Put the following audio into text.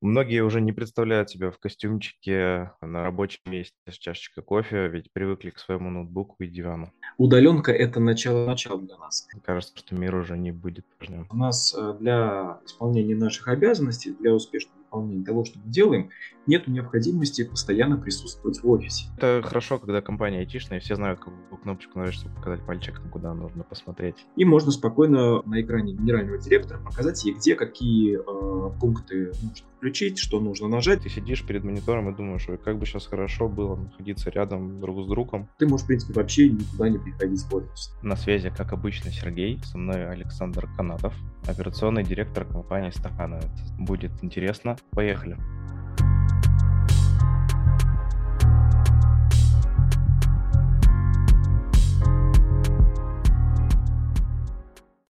Многие уже не представляют себя в костюмчике на рабочем месте с чашечкой кофе, ведь привыкли к своему ноутбуку и дивану. Удаленка – это начало-начало для нас. Кажется, что мир уже не будет прежним. У нас э, для исполнения наших обязанностей, для успешного выполнения того, что мы делаем, нет необходимости постоянно присутствовать в офисе. Это хорошо, когда компания айтишная, все знают, какую кнопочку нажать, чтобы показать пальчиком, куда нужно посмотреть. И можно спокойно на экране генерального директора показать ей, где какие э, пункты нужно включить, что нужно нажать. Ты сидишь перед монитором и думаешь, как бы сейчас хорошо было находиться рядом друг с другом. Ты можешь, в принципе, вообще никуда не приходить в офис. На связи, как обычно, Сергей, со мной Александр Канатов, операционный директор компании Стахановец. Будет интересно. Поехали.